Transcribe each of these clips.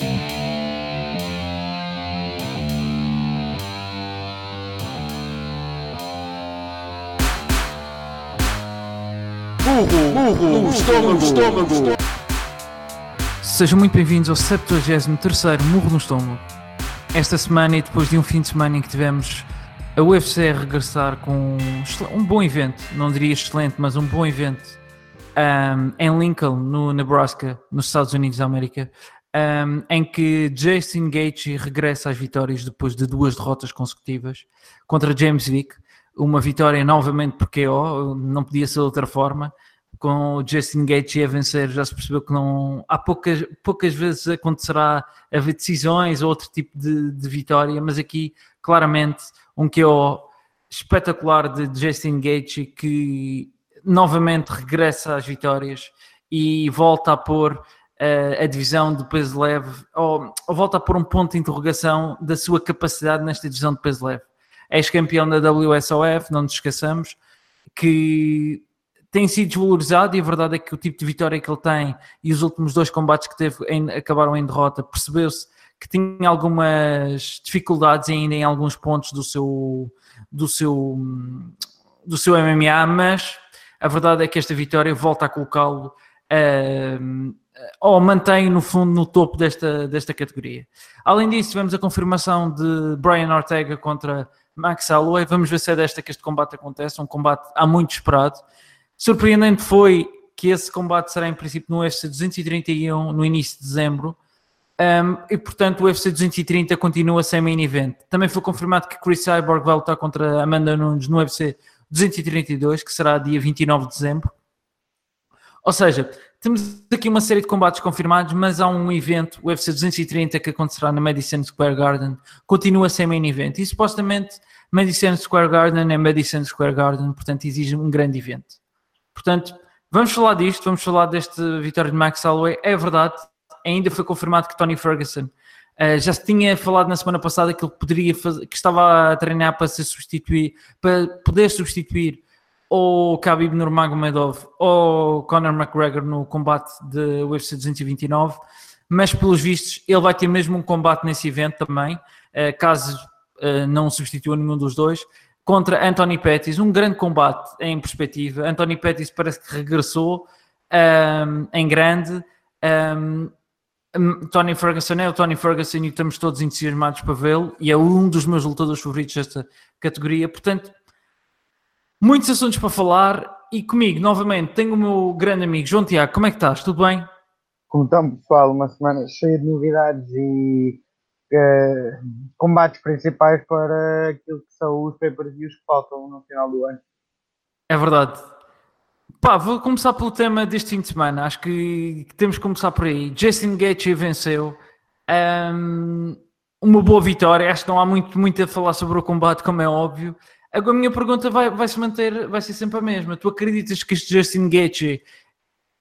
Murro, murro, no estômago, estômago. Sejam muito bem-vindos ao 73º Murro no Estômago. Esta semana e depois de um fim de semana em que tivemos a UFC a regressar com um bom evento, não diria excelente, mas um bom evento um, em Lincoln, no Nebraska, nos Estados Unidos da América, um, em que Jason Gaethje regressa às vitórias depois de duas derrotas consecutivas contra James Vick, uma vitória novamente por KO, não podia ser de outra forma, com o Justin Gaethje a vencer, já se percebeu que não há poucas, poucas vezes acontecerá haver decisões ou outro tipo de, de vitória, mas aqui claramente um KO espetacular de Justin Gaethje que novamente regressa às vitórias e volta a pôr a divisão de peso leve, ou, ou, volta a pôr um ponto de interrogação da sua capacidade nesta divisão de peso leve. Ex-campeão da WSOF, não nos esqueçamos, que tem sido desvalorizado e a verdade é que o tipo de vitória que ele tem e os últimos dois combates que teve em, acabaram em derrota, percebeu-se que tinha algumas dificuldades ainda em alguns pontos do seu do seu do seu MMA, mas a verdade é que esta vitória volta a colocá-lo uh, ou mantém no fundo no topo desta, desta categoria. Além disso, tivemos a confirmação de Brian Ortega contra Max Holloway. Vamos ver se é desta que este combate acontece, um combate há muito esperado. Surpreendente foi que esse combate será em princípio no UFC 231 no início de dezembro. Um, e portanto o UFC 230 continua sem main event. Também foi confirmado que Chris Cyborg vai lutar contra Amanda Nunes no UFC 232, que será dia 29 de dezembro. Ou seja, temos aqui uma série de combates confirmados, mas há um evento, o UFC 230, que acontecerá na Madison Square Garden, continua sem main event. E supostamente Madison Square Garden é Madison Square Garden, portanto exige um grande evento. Portanto, vamos falar disto, vamos falar deste vitória de Max Holloway. É verdade, ainda foi confirmado que Tony Ferguson uh, já se tinha falado na semana passada que ele poderia fazer, que estava a treinar para se substituir, para poder substituir ou Khabib Nurmagomedov ou Conor McGregor no combate de UFC 229, mas pelos vistos ele vai ter mesmo um combate nesse evento também, uh, caso uh, não substitua nenhum dos dois contra Anthony Pettis, um grande combate em perspectiva. Anthony Pettis parece que regressou um, em grande. Um, Tony Ferguson é o Tony Ferguson e estamos todos entusiasmados para vê-lo e é um dos meus lutadores favoritos desta categoria. Portanto, muitos assuntos para falar e comigo, novamente, tenho o meu grande amigo João Tiago. Como é que estás? Tudo bem? Como estão, pessoal? Uma semana cheia de novidades e uh, combates principais para aquilo que são os pay-per-views que faltam no final do ano. É verdade. Pá, vou começar pelo tema deste fim de semana. Acho que temos que começar por aí. Jason Gaethje venceu. Um, uma boa vitória. Acho que não há muito, muito a falar sobre o combate, como é óbvio. Agora a minha pergunta vai, vai se manter, vai ser sempre a mesma. Tu acreditas que este Justin Gaethje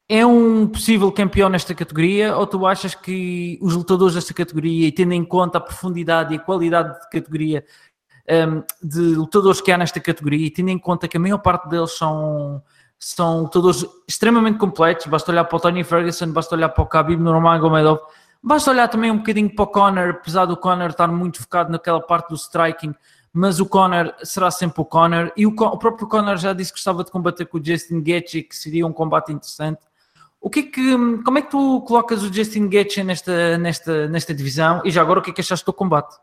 é um possível campeão nesta categoria ou tu achas que os lutadores desta categoria, e tendo em conta a profundidade e a qualidade de categoria um, de lutadores que há nesta categoria, e tendo em conta que a maior parte deles são, são lutadores extremamente completos, basta olhar para o Tony Ferguson, basta olhar para o Khabib Nurmagomedov, basta olhar também um bocadinho para o Conor, apesar do Conor estar muito focado naquela parte do striking, mas o Conor será sempre o Conor, e o, o próprio Conor já disse que gostava de combater com o Justin Gaethje, que seria um combate interessante, o que, é que como é que tu colocas o Justin Gaethje nesta, nesta, nesta divisão e já agora o que é que achaste do combate?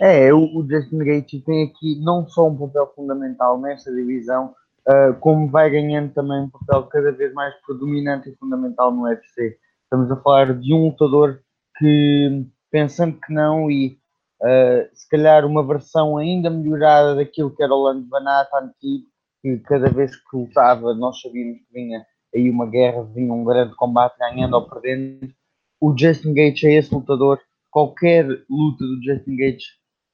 É, o, o Justin Gaethje tem aqui não só um papel fundamental nesta divisão, uh, como vai ganhando também um papel cada vez mais predominante e fundamental no UFC. Estamos a falar de um lutador que, pensando que não, e uh, se calhar uma versão ainda melhorada daquilo que era o Lando Banata antigo, que cada vez que lutava nós sabíamos que vinha aí uma guerra, vinha um grande combate, ganhando ou perdendo. O Justin Gates é esse lutador. Qualquer luta do Justin Gates,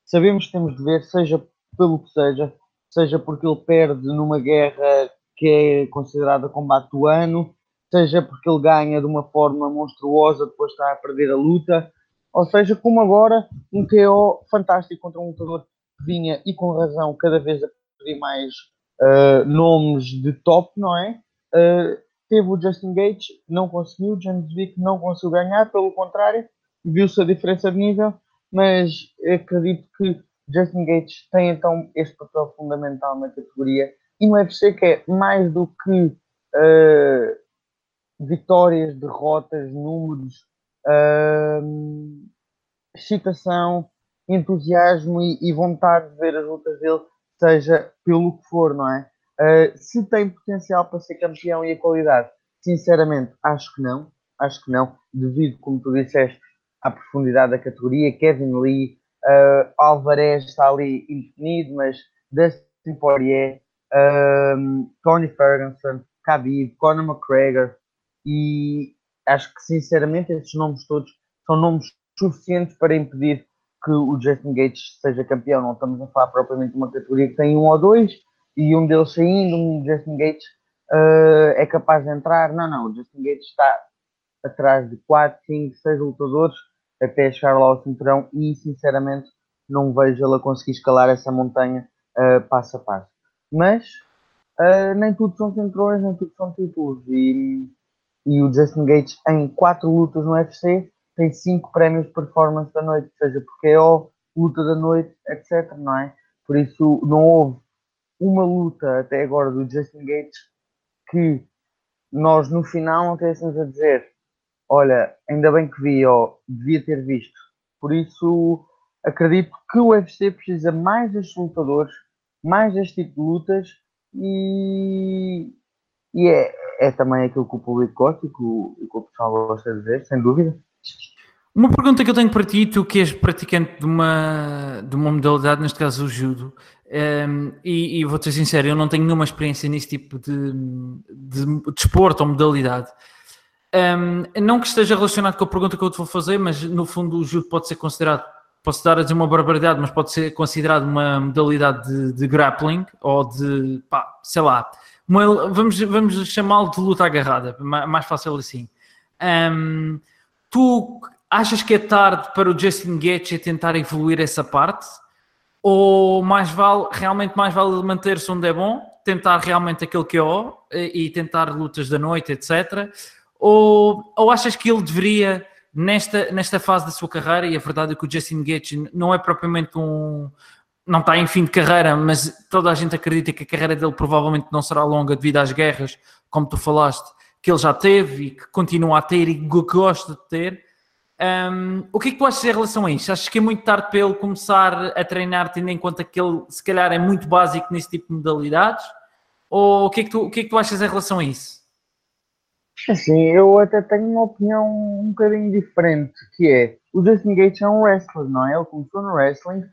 sabemos que temos de ver, seja pelo que seja, seja porque ele perde numa guerra que é considerada combate do ano, seja porque ele ganha de uma forma monstruosa depois de estar a perder a luta, ou seja, como agora, um KO fantástico contra um lutador que vinha, e com razão, cada vez a pedir mais uh, nomes de top, não é? Uh, teve o Justin Gates, não conseguiu, James Vick não conseguiu ganhar, pelo contrário, viu-se a diferença de nível, mas acredito que Justin Gates tem então este papel fundamental na categoria e no UFC que é mais do que uh, vitórias, derrotas, números, uh, excitação, entusiasmo e, e, vontade de ver as lutas dele, seja pelo que for, não é? Uh, se tem potencial para ser campeão e a qualidade, sinceramente, acho que não. Acho que não, devido, como tu disseste, à profundidade da categoria. Kevin Lee, uh, Alvarez está ali indefinido, mas Dustin Poirier, Tony Ferguson, Khabib, Conor McGregor e acho que sinceramente esses nomes todos são nomes suficientes para impedir que o Justin Gates seja campeão. Não estamos a falar propriamente de uma categoria que tem um ou dois e um deles saindo, um Justin Gates uh, é capaz de entrar. Não, não, o Justin Gates está atrás de 4, 5, 6 lutadores até chegar lá ao cinturão e sinceramente não vejo ela conseguir escalar essa montanha uh, passo a passo. Mas uh, nem tudo são cinturões, nem tudo são títulos. E, e o Justin Gates em 4 lutas no UFC tem 5 prémios de performance da noite, seja porque é o luta da noite, etc. Não é? Por isso não houve uma luta até agora do Justin Gates que nós no final não tivéssemos a dizer olha, ainda bem que vi, ou devia ter visto. Por isso, acredito que o UFC precisa mais destes lutadores, mais deste tipo de lutas e, e é, é também aquilo que o público gosta e que o, que o pessoal gosta de ver, sem dúvida. Uma pergunta que eu tenho para ti, tu que és praticante de uma, de uma modalidade, neste caso o judo, um, ehm, e, e vou ser sincero, eu não tenho nenhuma experiência nesse tipo de, de, de desporto ou modalidade. Um, não que esteja relacionado com a pergunta que eu te vou fazer, mas no fundo o judo pode ser considerado, posso dar a dizer uma barbaridade, mas pode ser considerado uma modalidade de, de grappling ou de, pá, sei lá, uma, vamos, vamos chamá-lo de luta agarrada, mais fácil assim. Um, tu achas que é tarde para o Justin Gaethje tentar evoluir essa parte? Ou mais vale, realmente mais vale manter-se onde é bom, tentar realmente aquilo que é ó, e, e tentar lutas da noite, etc., ou, ou achas que ele deveria, nesta, nesta fase da sua carreira, e a verdade é que o Justin Gaethje não é propriamente um... não está em fim de carreira, mas toda a gente acredita que a carreira dele provavelmente não será longa devido às guerras, como tu falaste, que ele já teve e que continua a ter e que gosta de ter. Um, o que é que tu achas em relação a isso? Achas que é muito tarde para ele começar a treinar, tendo em conta que ele, se calhar, é muito básico nesse tipo de modalidades? Ou o que é que tu, o que é que tu achas em relação a isso? Assim, eu até tenho uma opinião um bocadinho diferente, que é, o Justin Gates é um wrestler, não é? Ele começou no wrestling,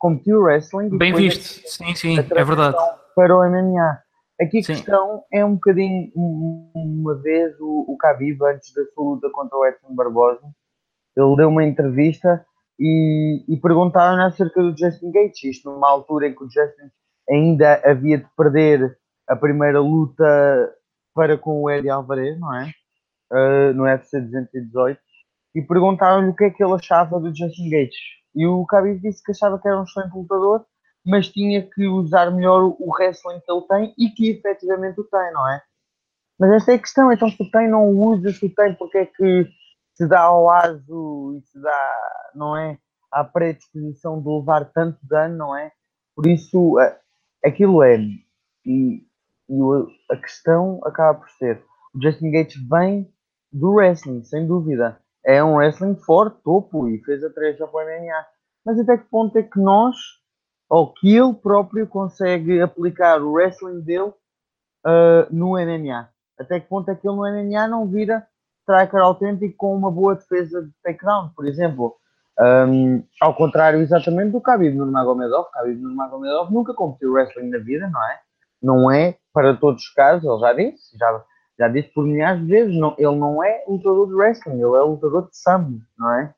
competiu wrestling... Bem visto, sim, sim, é verdade. Para o MMA. Aqui a sim. questão é um bocadinho, uma vez o, o Khabib, antes da sua luta contra o Edson Barbosa, ele deu uma entrevista e, e perguntaram acerca do Justin Gates, isto numa altura em que o Justin ainda havia de perder a primeira luta para com o Eddie Alvarez, não é? Uh, no UFC 218 e perguntaram-lhe o que é que ele achava do Justin Gates. E o Khabib disse que achava que era um excelente lutador, mas tinha que usar melhor o wrestling que ele tem e que efetivamente o tem, não é? Mas esta é a questão, então se tem, não usa, se tem, porque é que se dá ao aso e se dá, não é? À predisposição de levar tanto dano, não é? Por isso, aquilo é. E e a questão acaba por ser: o Justin Gates vem do wrestling, sem dúvida. É um wrestling forte, topo, e fez a trecha para o MMA. Mas até que ponto é que nós, ou que ele próprio, consegue aplicar o wrestling dele uh, no MMA? Até que ponto é que ele no MMA não vira striker autêntico com uma boa defesa de takedown, por exemplo? Um, ao contrário exatamente do Khabib Nurmagomedov. Khabib Nurmagomedov nunca competiu wrestling na vida, não é? Não é para todos os casos, ele já disse, já, já disse por milhares de vezes, não, ele não é lutador de wrestling, ele é lutador de sambo, não é?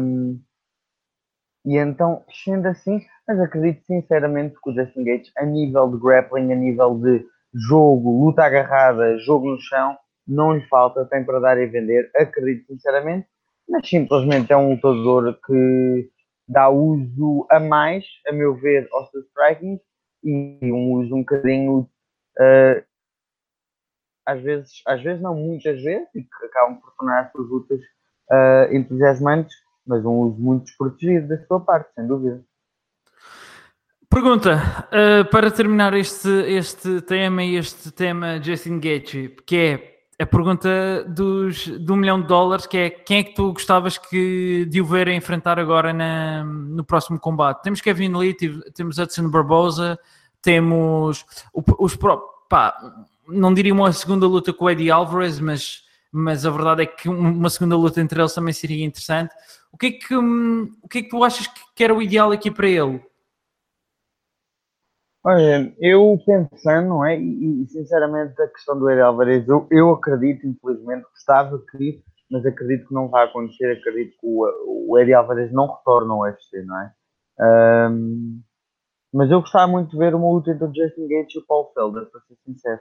Um, e então, sendo assim, mas acredito sinceramente que o Justin Gates, a nível de grappling, a nível de jogo, luta agarrada, jogo no chão, não lhe falta, tem para dar e vender, acredito sinceramente, mas simplesmente é um lutador que dá uso a mais, a meu ver, ao seu striking e um uso um bocadinho uh, às vezes, às vezes não, muitas vezes, e que acabam por tornar as lutas uh, entusiasmantes, mas um uso muito desprotegido da sua parte, sem dúvida. Pergunta, uh, para terminar este, este tema e este tema Justin Gaethje, que é a pergunta dos, do milhão de dólares, que é quem é que tu gostavas que, de o ver a enfrentar agora na, no próximo combate? Temos Kevin Lee, temos Hudson Barbosa, temos os pá, não diria uma segunda luta com o Eddie Alvarez, mas, mas a verdade é que uma segunda luta entre eles também seria interessante. O que é que, hum, o que, é que tu achas que era o ideal aqui para ele? Olha, eu pensando, não é? E, sinceramente, a questão do Eddie Alvarez, eu, eu acredito, infelizmente, gostava que, mas acredito que não vai acontecer. Acredito que o, o Eddie Alvarez não retorna ao UFC, não é? Um, mas eu gostava muito de ver uma luta entre o Justin Gates e o Paul Felder, para ser sincero.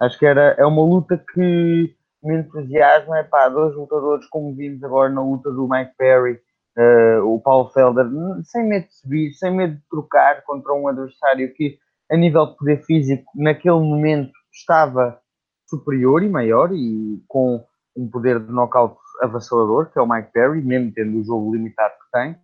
Acho que era, é uma luta que me entusiasma. É pá, dois lutadores, como vimos agora na luta do Mike Perry, uh, o Paul Felder, sem medo de subir, sem medo de trocar contra um adversário que a nível de poder físico, naquele momento estava superior e maior e com um poder de knockout avassalador, que é o Mike Perry, mesmo tendo o jogo limitado que tem.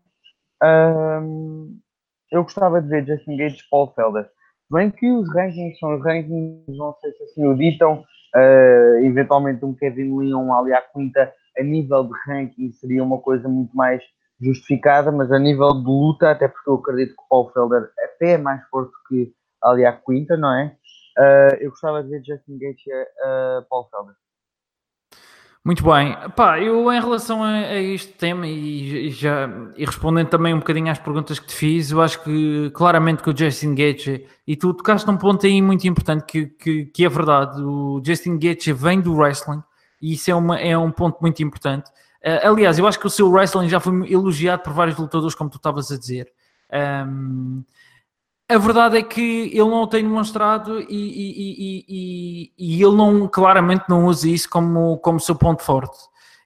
Eu gostava de ver Justin Gates e Paul Felder. Bem que os rankings são os rankings, não sei se assim o ditam, uh, eventualmente um Kevin um Ali Quinta a nível de ranking seria uma coisa muito mais justificada, mas a nível de luta, até porque eu acredito que o Paul Felder até é mais forte que ali à quinta, não é? Uh, eu gostava de ver Justin Gates e uh, Paul Felder. Muito bem. Pá, eu em relação a, a este tema e, já e respondendo também um bocadinho às perguntas que te fiz, eu acho que claramente que o Justin Gaethje e tu tocaste num ponto aí muito importante que, que, que é verdade. O Justin Gaethje vem do wrestling e isso é, uma, é um ponto muito importante. Uh, aliás, eu acho que o seu wrestling já foi elogiado por vários lutadores, como tu estavas a dizer. Um, a verdade é que ele não o tem demonstrado e, e, e, e, ele não, claramente não usa isso como, como seu ponto forte.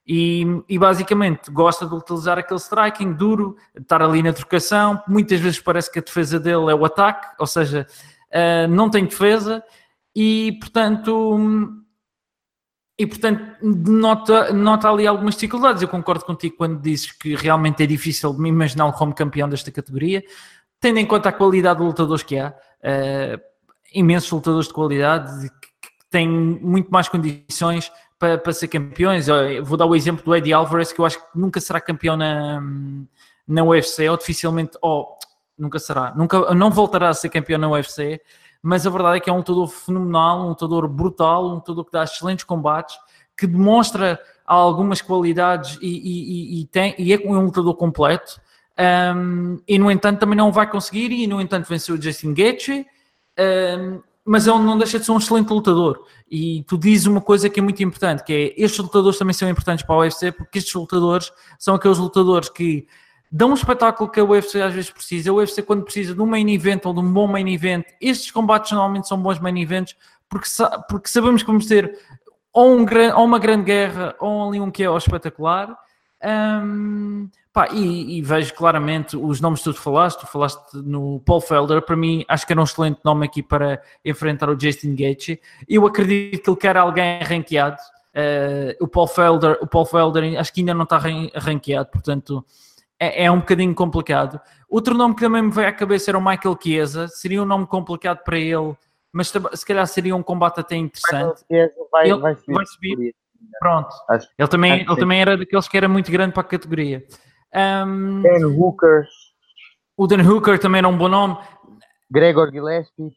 E, basicamente gosta de utilizar aquele striking duro, estar ali na trocação. Muitas vezes parece que a defesa dele é o ataque, ou seja, uh, não tem defesa e portanto. E portanto, nota, nota ali algumas dificuldades. Eu concordo contigo quando dizes que realmente é difícil me imaginá-lo como campeão desta categoria tendo em conta a qualidade de lutadores que há, uh, imensos lutadores de qualidade que, têm muito mais condições para, para ser campeões. Eu vou dar o exemplo do Eddie Alvarez, que eu acho que nunca será campeão na, na UFC, ou dificilmente, ou nunca será, nunca, não voltará a ser campeão na UFC, mas a verdade é que é um lutador fenomenal, um lutador brutal, um lutador que dá excelentes combates, que demonstra algumas qualidades e, e, e, tem, e é um lutador completo. Um, e no entanto também não vai conseguir e no entanto venceu o Justin Gaethje. Um, mas ele não deixa de ser um excelente lutador. E tu dizes uma coisa que é muito importante que é, estes lutadores também são importantes para o UFC porque estes lutadores são aqueles lutadores que dão um espetáculo que a UFC às vezes precisa, a UFC quando precisa de um main event ou de um bom main event, estes combates normalmente são bons main events porque, porque sabemos que vamos ter ou, um, ou uma grande guerra ou ali um que é espetacular. Um, Pá, e, e, vejo claramente os nomes que tu falaste, tu falaste no Paul Felder, para mim acho que era um excelente nome aqui para enfrentar o Justin Gaethje. Eu acredito que ele quer alguém ranqueado. Uh, o Paul Felder, o Paul Felder acho que ainda não está ranqueado, portanto é, é, um bocadinho complicado. Outro nome que também me veio à cabeça era o Michael Chiesa, seria um nome complicado para ele, mas se calhar seria um combate até interessante. Michael Chiesa vai, ele vai subir. Vai subir. Pronto. Acho, ele também, ele também era daqueles que era muito grande para a categoria. Um, Dan Hooker. O Dan Hooker também era um bom nome. Gregor Gillespie.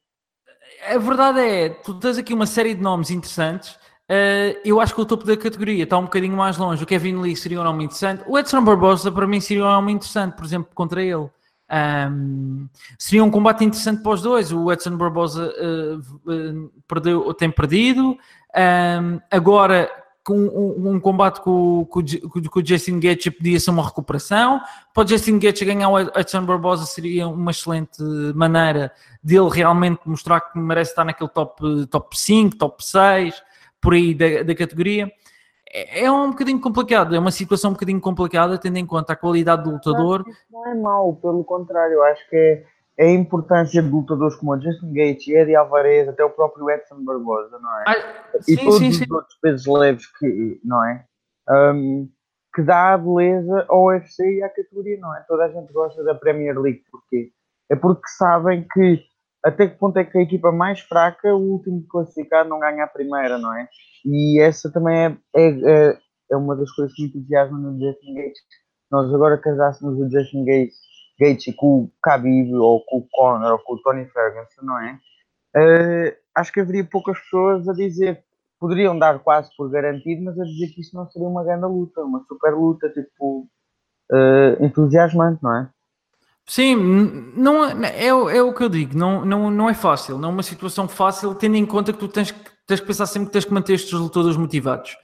A verdade é, tu tens aqui uma série de nomes interessantes. Uh, eu acho que o topo da categoria está um bocadinho mais longe. O Kevin Lee seria um nome interessante. O Edson Barbosa, para mim, seria um nome interessante, por exemplo, contra ele. Um, seria um combate interessante para os dois. O Edson Barbosa uh, uh, perdeu, tem perdido. Um, agora com um, um, combate com, com, com, o Jason Gaethje podia ser uma recuperação. Para o Jason Gaethje ganhar o Edson Barbosa seria uma excelente maneira dele realmente mostrar que merece estar naquele top, top 5, top 6, por aí da, da categoria. É, é um bocadinho complicado, é uma situação um bocadinho complicada, tendo em conta a qualidade do lutador. Não é mau, pelo contrário, acho que é a importância de lutadores como o Justin Gates, Eddie Alvarez, até o próprio Edson Barbosa, não é? Ah, e sim, todos sim, os sim. outros pesos leves que, não é? Um, que dá a beleza ao UFC e à categoria, não é? Toda a gente gosta da Premier League, porquê? É porque sabem que até que ponto é que a equipa mais fraca, o último classificado, não ganha a primeira, não é? E essa também é, é, é, é uma das coisas que me entusiasma no Justin Gates. Nós agora casássemos o Justin Gates, Gates com o Khabib, ou com o Conor, ou com o Tony Ferguson, não é? Uh, acho que haveria poucas pessoas a dizer poderiam dar quase por garantido, mas a dizer que isto não seria uma grande luta, uma super luta, tipo, uh, entusiasmante, não é? Sim, não, é, é, é, o que eu digo, não, não, não é fácil, não é uma situação fácil, tendo em conta que tu tens, tens que pensar sempre que tens que manter estes lutadores motivados.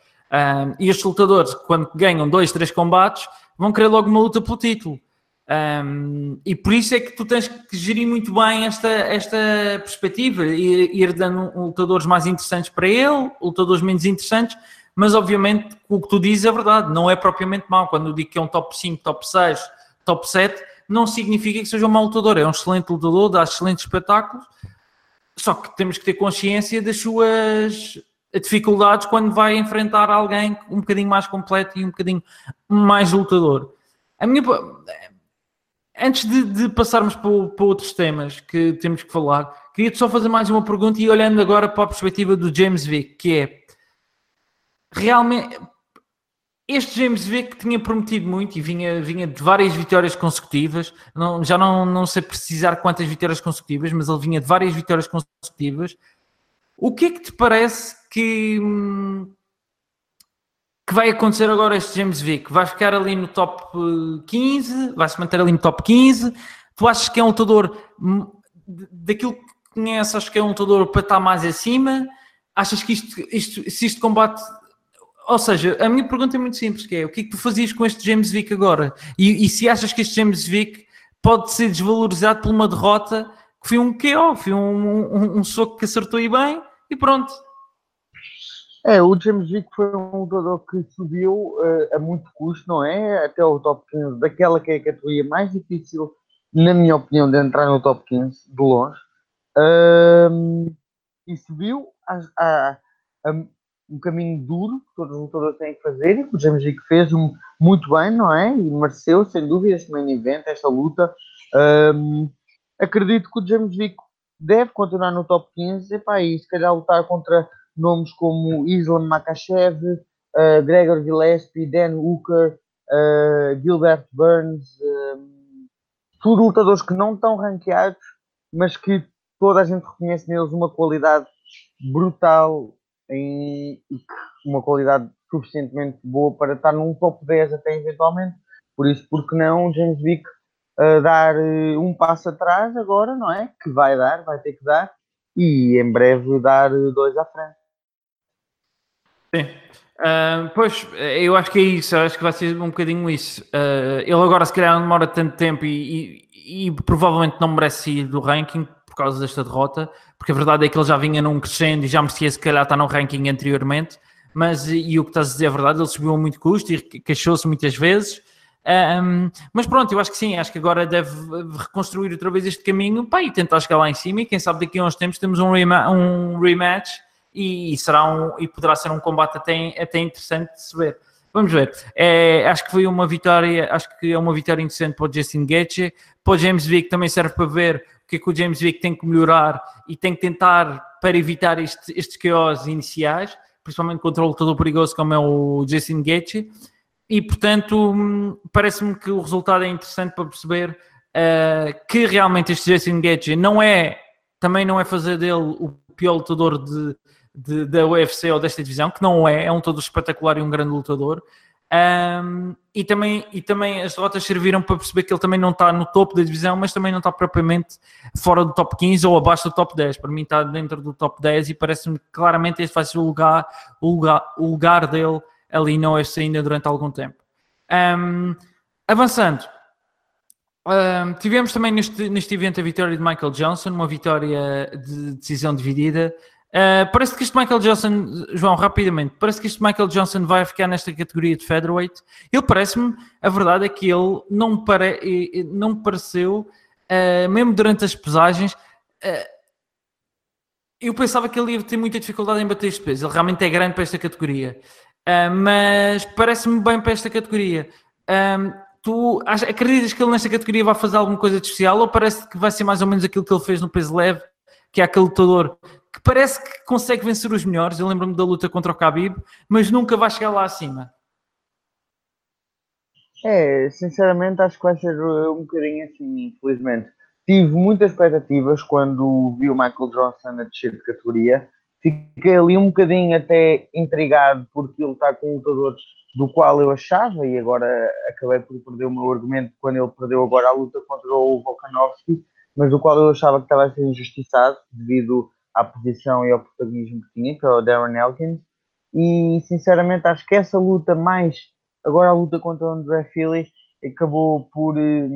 E estes lutadores, quando ganham dois, três combates, vão querer logo uma luta pelo título. Um, e por isso é que tu tens que gerir muito bem esta, esta perspectiva, ir, ir dando lutadores mais interessantes para ele, lutadores menos interessantes, mas obviamente o que tu dizes é verdade, não é propriamente mau. Quando eu digo que é um top 5, top 6, top 7, não significa que seja um mau lutador, é um excelente lutador, dá excelentes espetáculos, só que temos que ter consciência das suas dificuldades quando vai enfrentar alguém um bocadinho mais completo e um bocadinho mais lutador. A minha Antes de, de passarmos para, para, outros temas que temos que falar, queria-te só fazer mais uma pergunta e olhando agora para a perspectiva do James Vick, que é realmente este James Vick tinha prometido muito e vinha, vinha de várias vitórias consecutivas, não, já não, não sei precisar quantas vitórias consecutivas, mas ele vinha de várias vitórias consecutivas. O que é que te parece que, hum, que vai acontecer agora este James Vick? Vai ficar ali no top 15? Vai se manter ali no top 15? Tu achas que é um lutador hum, daquilo que conheces, acho que é um lutador para estar mais acima? Achas que isto, isto, se isto combate. Ou seja, a minha pergunta é muito simples: que é o que é que tu fazias com este James Vick agora? E, e se achas que este James Vick pode ser desvalorizado por uma derrota que foi um KO, foi um, um, um soco que acertou e bem, e pronto, é, o James Vick foi um lutador que subiu uh, a muito custo, não é? Até o top 15 daquela que é a categoria mais difícil, na minha opinião, de entrar no top 15, de longe. Um, e subiu a, a, a, um caminho duro que todos os lutadores têm que fazer e que o James Vick fez muito bem, não é? E mereceu, sem dúvida, este main event, esta luta. Um, acredito que o James Vick deve continuar no top 15 epá, e se calhar lutar contra nomes como Islam Makachev, uh, Gregor Gillespie, Dan Hooker, uh, Gilbert Burns, um, tudo lutadores que não estão ranqueados, mas que toda a gente reconhece neles uma qualidade brutal em, e uma qualidade suficientemente boa para estar num top 10 até eventualmente. Por isso, porque não James Vick uh, dar uh, um passo atrás agora, não é? Que vai dar, vai ter que dar, e em breve dar dois à frente. Sim. Uh, pois, eu acho que é isso, acho que vai ser um bocadinho isso. Uh, ele agora, se calhar, não demora tanto tempo e, e, e, provavelmente não merece ir do ranking por causa desta derrota, porque a verdade é que ele já vinha num crescendo e já merecia, se calhar, estar no ranking anteriormente. Mas, e o que estás a dizer é verdade, ele subiu a muito custo e queixou-se muitas vezes. Um, mas pronto, eu acho que sim, acho que agora deve reconstruir outra vez este caminho pá, e tentar chegar lá em cima. E quem sabe daqui a uns tempos temos um rematch e, será um, e poderá ser um combate até, até interessante de se ver. Vamos ver. É, acho que foi uma vitória, acho que é uma vitória interessante para o Justin Gaethje. Para o James Vick também serve para ver o que é que o James Vick tem que melhorar e tem que tentar para evitar este, estes chaos iniciais, principalmente contra o lutador perigoso como é o Justin Gaethje. E portanto, parece-me que o resultado é interessante para perceber uh, que realmente este Justin Gaethje não é, também não é fazer dele o pior lutador de, de, da UFC ou desta divisão, que não é, é um todo espetacular e um grande lutador. Um, e, também, e também as derrotas serviram para perceber que ele também não está no topo da divisão, mas também não está propriamente fora do top 15 ou abaixo do top 10. Para mim está dentro do top 10 e parece-me claramente este vai ser o lugar, o lugar, o lugar dele ali na UFC ainda durante algum tempo. Um, avançando, um, tivemos também neste, neste evento a vitória de Michael Johnson, uma vitória de decisão dividida. Uh, parece que este Michael Johnson, João, rapidamente, parece que este Michael Johnson vai ficar nesta categoria de featherweight. Ele parece-me, a verdade é que ele não, pare, não pareceu, uh, mesmo durante as pesagens, uh, eu pensava que ele ia ter muita dificuldade em bater este peso. Ele realmente é grande para esta categoria. Mas parece-me bem para esta categoria. Um, tu acreditas que ele nesta categoria vai fazer alguma coisa de especial ou parece que vai ser mais ou menos aquilo que ele fez no peso leve, que é aquele lutador que parece que consegue vencer os melhores? Eu lembro-me da luta contra o Khabib, mas nunca vai chegar lá acima. É, sinceramente acho que vai ser um bocadinho assim, infelizmente. Tive muitas expectativas quando vi o Michael Johnson a descer de categoria. Fiquei ali um bocadinho até intrigado porque ele está com lutadores do qual eu achava, e agora acabei por perder o meu argumento quando ele perdeu agora a luta contra o Volkanovski, mas do qual eu achava que estava a ser injustiçado devido à posição e ao protagonismo que tinha, que é o Darren Elkins. E sinceramente acho que essa luta, mais agora a luta contra o André Philly, acabou por, eh,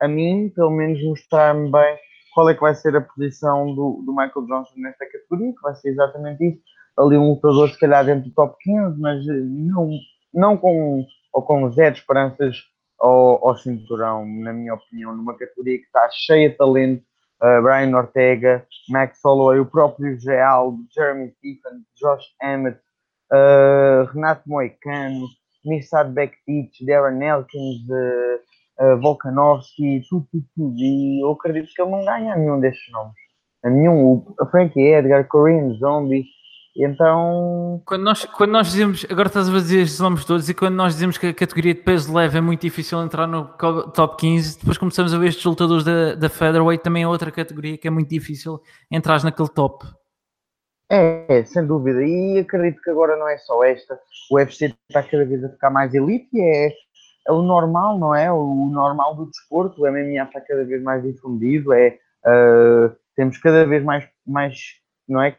a mim, pelo menos, mostrar-me bem qual é que vai ser a posição do, do Michael Johnson nesta categoria, que vai ser exatamente isso ali um lutador se calhar dentro do top 15, mas eh, não, não com, ou com zero esperanças ao, ao cinturão, na minha opinião, numa categoria que está cheia de talento, uh, Brian Ortega, Max Holloway, o próprio Geal, Jeremy Stephen, Josh Emmett, uh, Renato Moicano, Mirsad Bektic, Darren Elkins, uh, Volkanovski, tudo, tudo, tudo. E eu acredito que ele não ganha nenhum destes nomes. A nenhum. A Frankie Edgar, Korean Zombie, então. Quando nós, quando nós dizemos, agora estás a dizer estes nomes todos, e quando nós dizemos que a categoria de peso leve é muito difícil entrar no top 15, depois começamos a ver estes lutadores da, da Featherweight, também é outra categoria que é muito difícil entrar naquele top. É, sem dúvida. E acredito que agora não é só esta. O UFC está cada vez a ficar mais elite e é, é o normal, não é? O normal do desporto. O MMA está cada vez mais difundido. É, uh, temos cada vez mais, mais não é?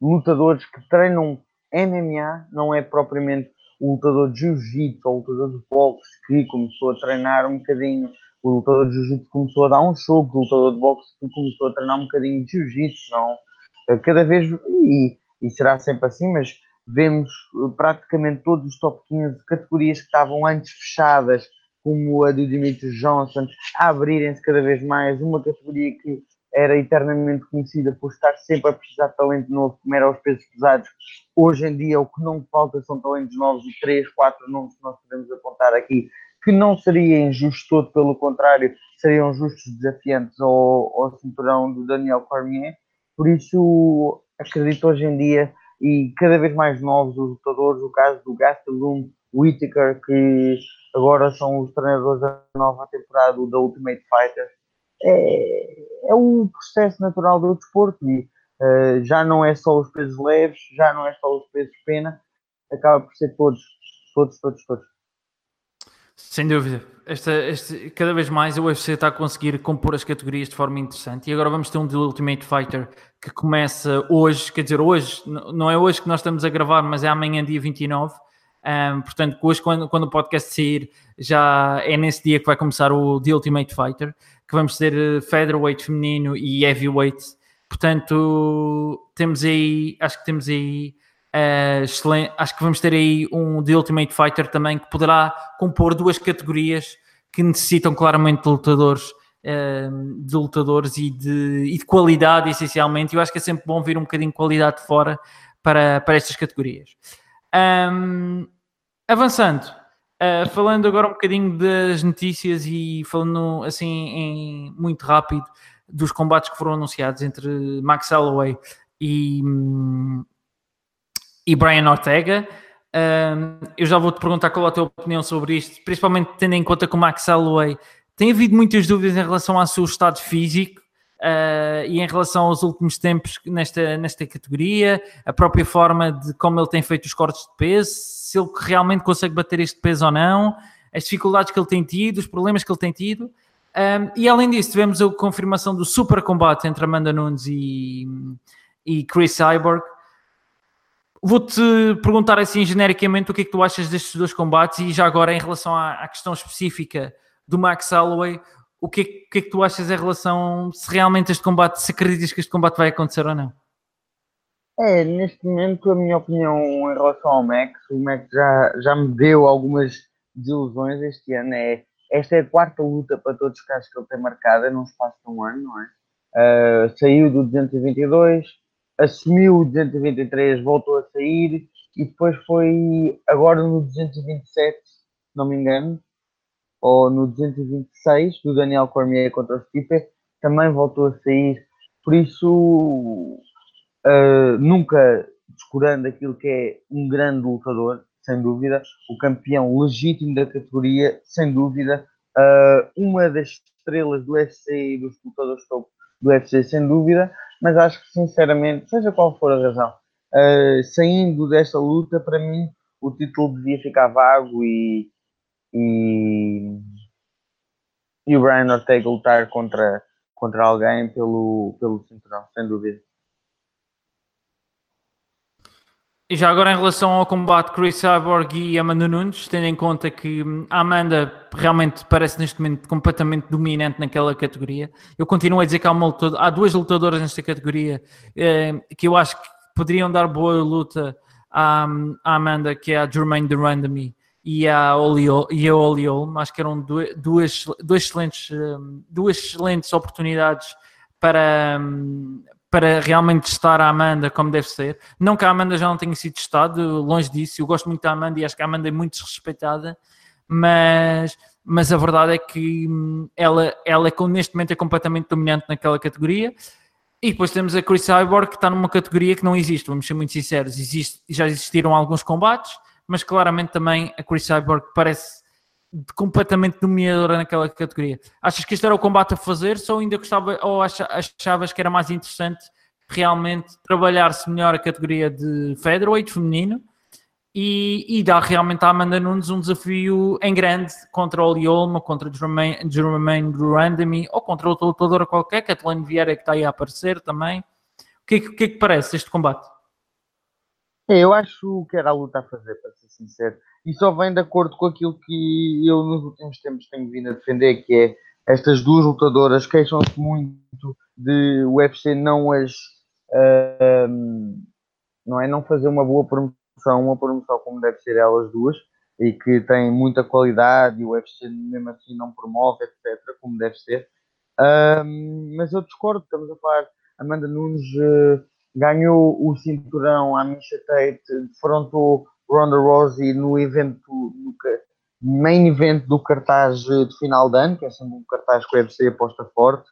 Lutadores que treinam MMA, não é propriamente o lutador de jiu-jitsu ou o lutador de boxe que começou a treinar um bocadinho, o lutador de jiu-jitsu começou a dar um choque, o lutador de boxe que começou a treinar um bocadinho de jiu-jitsu, não? Eh, cada vez, e, e será sempre assim, mas vemos eh, praticamente todos os top 15 categorias que estavam antes fechadas, como a do Dimitri Johnson, a abrirem-se cada vez mais, uma categoria que era eternamente conhecida por estar sempre a precisar de talento novo, como era os pesos pesados. Hoje em dia, o que não falta são talentos novos e três, quatro nomes que nós podemos apontar aqui, que não seria injusto todo, pelo contrário, seriam justos desafiantes ao, ao cinturão do Daniel Cormier. Por isso, acredito hoje em dia, e cada vez mais novos os lutadores, o caso do Gastelum, Whittaker, que agora são os treinadores da nova temporada da Ultimate Fighter, é, é o processo natural do desporto e uh, já não é só os pesos leves, já não é só os pesos pena, acaba por ser todos, todos, todos, todos. Sem dúvida. Esta, este, cada vez mais o UFC está a conseguir compor as categorias de forma interessante. E agora vamos ter um The Ultimate Fighter que começa hoje, quer dizer, hoje, não é hoje que nós estamos a gravar, mas é amanhã, dia 29. Um, portanto, hoje, quando, quando o podcast sair, já é nesse dia que vai começar o The Ultimate Fighter que vamos ter eh, featherweight feminino e heavyweight. Portanto, temos aí, acho que temos aí, uh, excelente, acho que vamos ter aí um The Ultimate Fighter também que poderá compor duas categorias que necessitam claramente de lutadores, uh, de lutadores e de, e de qualidade, essencialmente. Eu acho que é sempre bom vir um bocadinho de qualidade de fora para, para estas categorias. Um, avançando, Uh, falando agora um bocadinho das notícias e falando assim em, muito rápido dos combates que foram anunciados entre Max Holloway e, e Brian Ortega. Uh, eu já vou-te perguntar qual é a tua opinião sobre isto, principalmente tendo em conta que o Max Holloway tem havido muitas dúvidas em relação ao seu estado físico uh, e em relação aos últimos tempos nesta, nesta categoria, a própria forma de como ele tem feito os cortes de peso, se ele realmente consegue bater este peso ou não, as dificuldades que ele tem tido, os problemas que ele tem tido. Um, e além disso, tivemos a confirmação do super combate entre Amanda Nunes e, e Chris Cyborg. Vou-te perguntar assim genericamente o que é que tu achas destes dois combates e já agora em relação à, à questão específica do Max Holloway, o que, é, que é que tu achas em relação se realmente este combate, se acreditas que este combate vai acontecer ou não? É, neste momento a minha opinião em relação ao Max, o Max já, já me deu algumas desilusões este ano. É, esta é a quarta luta para todos os casos que ele tem marcada num espaço de um ano, não é? Uh, saiu do 222, assumiu o 223, voltou a sair, e depois foi agora no 227, se não me engano, ou no 226 do Daniel Cormier contra o Stipe, também voltou a sair. Por isso, uh, nunca descurando aquilo que é um grande lutador, sem dúvida, o campeão legítimo da categoria, sem dúvida, uh, uma das estrelas do UFC e dos lutadores topo do UFC, sem dúvida, mas acho que sinceramente, seja qual for a razão, uh, saindo desta luta, para mim o título devia ficar vago e, e, e o Brian Ortega lutar contra, contra alguém pelo, pelo cinturão, sem dúvida. E já agora em relação ao combate Chris Cyborg e Amanda Nunes, tendo em conta que hum, a Amanda realmente parece neste momento completamente dominante naquela categoria, eu continuo a dizer que há, uma há duas lutadoras nesta categoria eh, que eu acho que poderiam dar boa luta à, à Amanda, que é a Jermaine Durandamy e a Oliol, e acho que eram duas, duas, duas, excelentes, hum, duas excelentes oportunidades para, hum, para realmente testar a Amanda como deve ser. Não que a Amanda já não tenha sido testada, longe disso. Eu gosto muito da Amanda e acho que a Amanda é muito desrespeitada, mas, mas a verdade é que hum, ela, ela é, neste momento é completamente dominante naquela categoria. E depois temos a Chris Cyborg que está numa categoria que não existe, vamos ser muito sinceros. Existe, já existiram alguns combates, mas claramente também a Chris Cyborg parece completamente dominadora naquela categoria. Achas que este era o combate a fazer? Só ainda gostava, ou achavas que era mais interessante realmente trabalhar-se melhor a categoria de featherweight feminino e, e, dar realmente à Amanda Nunes um desafio em grande contra o Liolma, contra Jermaine Durandamy ou contra outra lutadora qualquer, Kathleen Vieira que está aí a aparecer também. O que, é que, que é que parece este combate? Eu acho que era a luta a fazer, para ser sincero e só vem de acordo com aquilo que eu nos últimos tempos tenho vindo a defender, que é estas duas lutadoras queixam-se muito de o UFC não as uh, não é não fazer uma boa promoção, uma promoção como deve ser elas duas e que têm muita qualidade e o UFC mesmo assim não promove, etc, como deve ser. Uh, mas eu discordo, estamos a falar Amanda Nunes uh, ganhou o cinturão à Misha Tate, defrontou Ronda Rousey no evento, no main event do cartaz de final de ano, que é sempre um cartaz que o UFC aposta forte.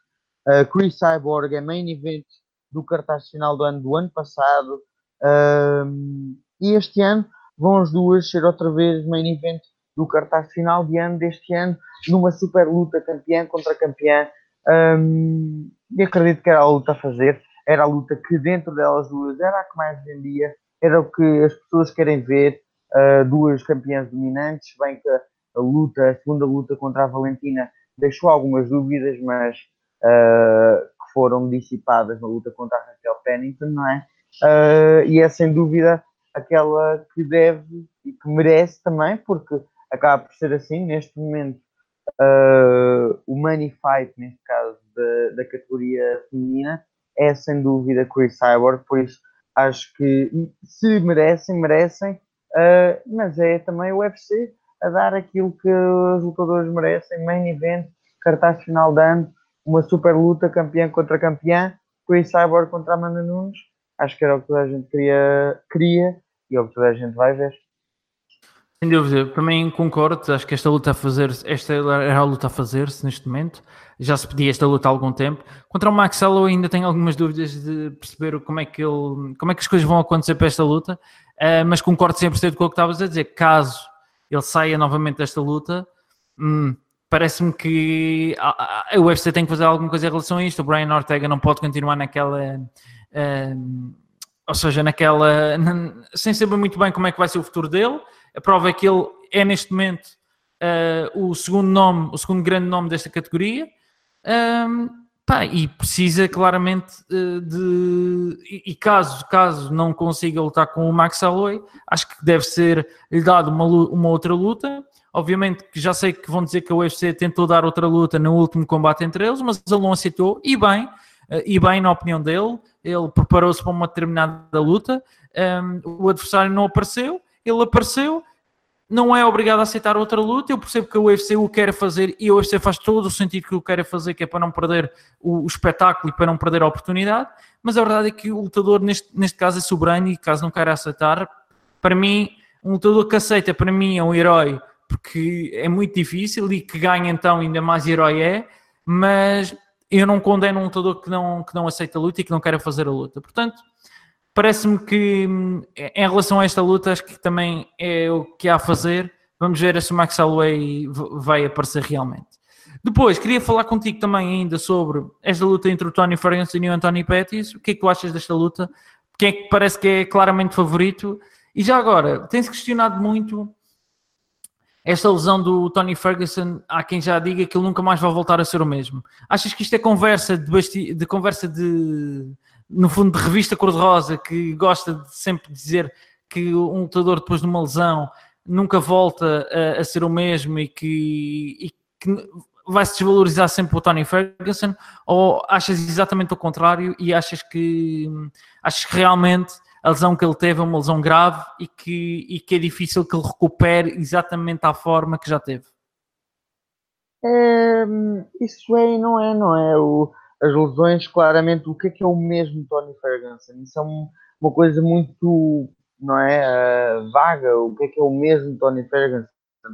Uh, Chris Cyborg é main event do cartaz de final do ano do ano passado. Uh, e este ano vão as duas ser outra vez main event do cartaz final de ano deste ano, numa super luta campeã contra campeã. Um, e acredito que era a luta a fazer. Era a luta que dentro delas duas era a que mais vendia era o que as pessoas querem ver, uh, duas campeãs dominantes, bem que a luta, a segunda luta contra a Valentina deixou algumas dúvidas, mas uh, que foram dissipadas na luta contra a Raquel Pennington, não é? Uh, e é sem dúvida aquela que deve e que merece também, porque acaba por ser assim, neste momento uh, o money fight, neste caso da, da categoria feminina, é sem dúvida Chris Cyborg, por isso acho que se merecem, merecem, uh, mas é também o UFC a dar aquilo que os lutadores merecem, main event, cartaz final de ano, uma super luta, campeã contra campeã, Chris Cyborg contra Amanda Nunes, acho que era o que toda a gente queria, queria e é o que toda a gente vai ver. Sem dúvida, também concordo, acho que esta luta a fazer esta era a luta a fazer-se neste momento, já se pedia esta luta há algum tempo. Contra o Max Holloway ainda tenho algumas dúvidas de perceber como é que, ele, como é que as coisas vão acontecer para esta luta, uh, mas concordo sempre com o que estavas a dizer, caso ele saia novamente desta luta, hum, parece-me que a, a, UFC tem que fazer alguma coisa em relação a isto, o Brian Ortega não pode continuar naquela... Uh, ou seja, naquela... sem saber muito bem como é que vai ser o futuro dele, a prova é que ele é neste momento uh, o segundo nome, o segundo grande nome desta categoria. Um, pá, e precisa claramente uh, de. E, e, caso, caso não consiga lutar com o Max Holloway, acho que deve ser lhe dado uma, uma outra luta. Obviamente que já sei que vão dizer que a UFC tentou dar outra luta no último combate entre eles, mas não aceitou, e bem, uh, e bem na opinião dele, ele preparou-se para uma determinada luta, um, o adversário não apareceu, ele apareceu, não é obrigado a aceitar outra luta. Eu percebo que o UFC o quer fazer e o UFC faz todo o sentido que o quer fazer, que é para não perder o, o, espetáculo e para não perder a oportunidade. Mas a verdade é que o lutador, neste, neste caso, é soberano e caso não queira aceitar, para mim, um lutador que aceita, para mim, é um herói, porque é muito difícil e que ganha então ainda mais herói é, mas eu não condeno um lutador que não, que não aceita a luta e que não quer fazer a luta. Portanto, parece-me que em relação a esta luta, acho que também é o que há a fazer. Vamos ver se o Max Holloway vai aparecer realmente. Depois, queria falar contigo também ainda sobre esta luta entre o Tony Ferguson e o Anthony Pettis. O que é que tu achas desta luta? Quem é que parece que é claramente favorito? E já agora, tem-se questionado muito esta lesão do Tony Ferguson, há quem já diga que ele nunca mais vai voltar a ser o mesmo. Achas que isto é conversa de, basti de conversa de, no fundo, de revista cor-de-rosa, que gosta de sempre dizer que um lutador depois de uma lesão nunca volta a, a ser o mesmo e que, e que vai se desvalorizar sempre o Tony Ferguson? Ou achas exatamente o contrário e achas que, achas que realmente a lesão que ele teve é uma lesão grave e que, e que é difícil que ele recupere exatamente à forma que já teve. É, isso e não é, não é? O, as lesões, claramente, o que é que é o mesmo Tony Ferguson? Isso é um, uma coisa muito, não é, uh, vaga, o que é que é o mesmo Tony Ferguson?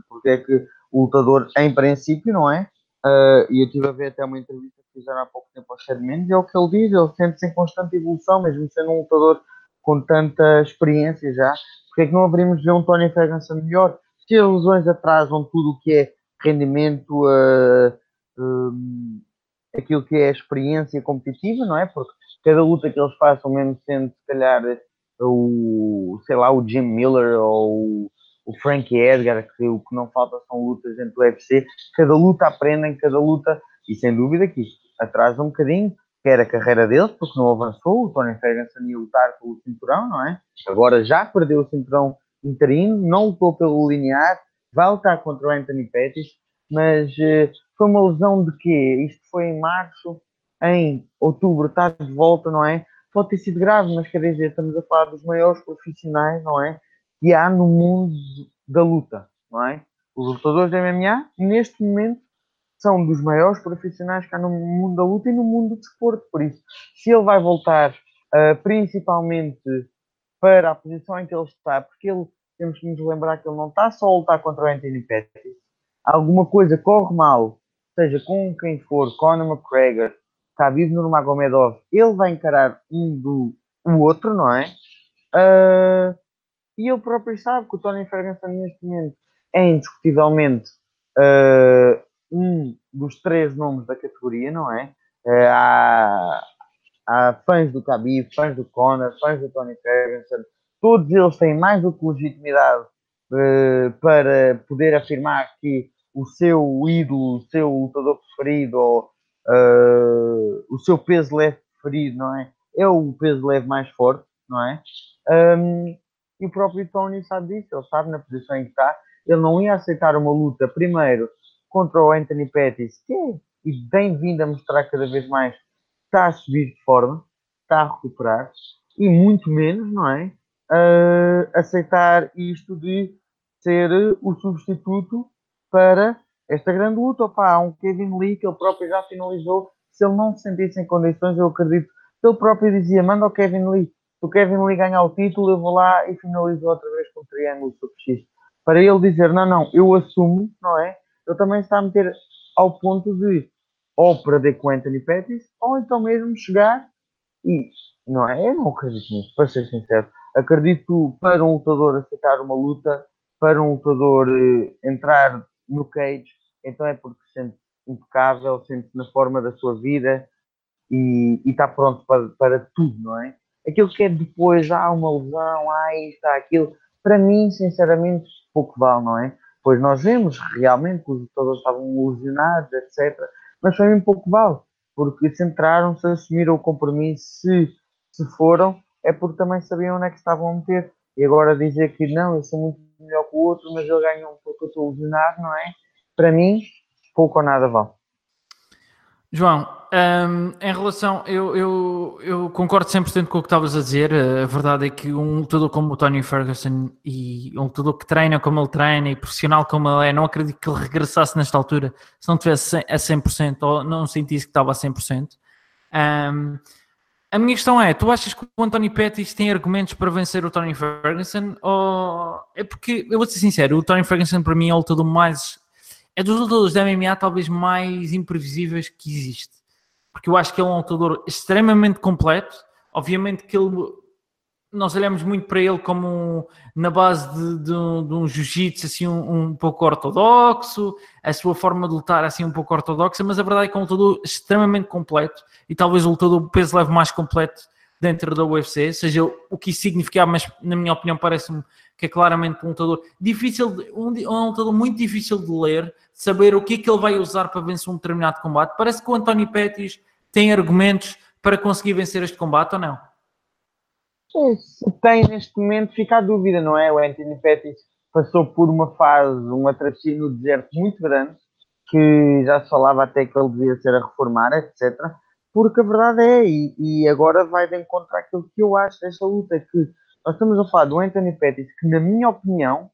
Porque é que o lutador, em princípio, não é? Uh, e eu estive a ver até uma entrevista que fizeram há pouco tempo ao Chad Mendes, é o que ele diz, ele sente-se em constante evolução, mesmo sendo um lutador com tanta experiência já, porque é que não haveríamos de ver um Tony Ferguson melhor? Se as lesões atrasam tudo o que é rendimento, uh, aquilo que é experiência competitiva, não é? Porque cada luta que eles façam, mesmo sendo se calhar o, sei lá, o Jim Miller ou o Frankie Edgar, que o que não falta são lutas dentro do UFC, cada luta aprendem, cada luta, e sem dúvida que isto atrasa um bocadinho, quer a carreira deles, porque não avançou, o Tony Ferguson ia lutar pelo cinturão, não é? Agora já perdeu o cinturão interino, não lutou pelo linear, vai lutar contra o Anthony Pettis, mas uh, foi uma lesão de quê? Isto foi em março, em outubro está de volta, não é? Pode ter sido grave, mas quer dizer, estamos a falar dos maiores profissionais, não é? Que há no mundo da luta, não é? Os lutadores da MMA, neste momento, são dos maiores profissionais que há no mundo da luta e no mundo do desporto. Por isso, se ele vai voltar uh, principalmente para a posição em que ele está, porque ele temos que nos lembrar que ele não está só a lutar contra o Anthony Pettis. Alguma coisa corre mal, seja com quem for, Conor McGregor, Khabib Nurmagomedov, ele vai encarar um do o outro, não é? Uh, e ele próprio sabe que o Tony Ferguson neste momento é indiscutivelmente uh, um dos três nomes da categoria, não é? é há, há fãs do Khabib, fãs do Conor, fãs do Tony Ferguson, todos eles têm mais do que legitimidade uh, para poder afirmar que o seu ídolo, o seu lutador preferido, ou uh, o seu peso leve preferido, não é? É o peso leve mais forte, não é? Um, e o próprio Tony sabe disso, ele sabe na posição em que está, ele não ia aceitar uma luta, primeiro, contra o Anthony Pettis, que é, e bem vindo a mostrar cada vez mais, está a subir de forma, está a recuperar, e muito menos, não é? Uh, aceitar isto de ser o substituto para esta grande luta. Opa, há um Kevin Lee que ele próprio já finalizou. Se ele não se sentisse em condições, eu acredito que ele próprio dizia: manda o Kevin Lee. Se o Kevin Lee ganhar o título, eu vou lá e finalizo outra vez com o triângulo Super X. Para ele dizer: não, não, eu assumo, não é? ele também está a meter ao ponto de ou perder com Anthony Pettis, ou então mesmo chegar e não é? Eu não acredito nisso, para ser sincero. Acredito para um lutador aceitar uma luta, para um lutador eh, entrar no cage, então é porque se sente impecável, sente-se na forma da sua vida e, está pronto para, para tudo, não é? Aquilo que é depois, há uma lesão, há isto, há aquilo, para mim, sinceramente, pouco vale, não é? Pois nós vemos realmente que os lutadores estavam lesionados, etc. Mas foi um pouco vale, porque centraram-se, assumiram o compromisso. Se, se foram, é porque também sabiam onde é que estavam a meter. E agora dizer que não, eu sou muito melhor que o outro, mas ele ganhou porque eu estou lesionado, não é? Para mim, pouco ou nada vale. João, um, em relação, eu, eu, eu concordo 100% com o que estavas a dizer. A verdade é que um lutador como o Tony Ferguson e um lutador que treina como ele treina e profissional como ele é, não acredito que ele regressasse nesta altura se não tivesse a 100% ou não sentisse que estava a 100%. Um, A minha questão é: tu achas que o Anthony Pettis tem argumentos para vencer o Tony Ferguson? Ou é porque, eu vou ser sincero, o Tony Ferguson para mim é o lutador mais. É dos lutadores da MMA talvez mais imprevisíveis que existe. Porque eu acho que ele é um lutador extremamente completo. Obviamente que ele nós olhamos muito para ele como na base de, de, de um jiu-jitsu assim um, um, pouco ortodoxo, a sua forma de lutar assim um pouco ortodoxa, mas a verdade é que é um lutador extremamente completo e talvez o lutador peso leve mais completo dentro da UFC, seja o que isso significa, mas na minha opinião parece-me que é claramente um lutador difícil, um, um lutador muito difícil de ler, de saber o que é que ele vai usar para vencer um determinado combate. Parece que o António Pettis tem argumentos para conseguir vencer este combate ou não? Se tem neste momento, fica a dúvida, não é? O Anthony Pettis passou por uma fase, uma travessia no deserto muito grande, que já se falava até que ele devia ser a reformar, etc. Porque a verdade é, e, e agora vai de encontro àquilo que eu acho desta luta, que nós estamos a falar do Anthony Pettis, que na minha opinião,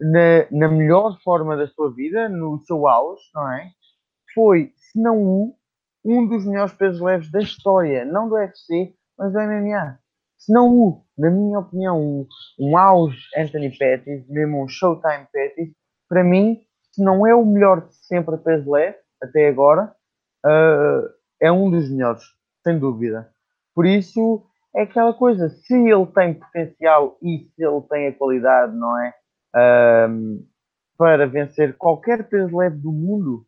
na, na melhor forma da sua vida, no seu auge, não é? Foi, se não um, um dos melhores pesos leves da história, não do UFC, mas do MMA se não o, na minha opinião, um, um auge Anthony Pettis, mesmo um Showtime Pettis, para mim, se não é o melhor de sempre a peso leve, até agora, uh, é um dos melhores, sem dúvida. Por isso, é aquela coisa, se ele tem potencial e se ele tem a qualidade, não é? Uh, para vencer qualquer peso leve do mundo,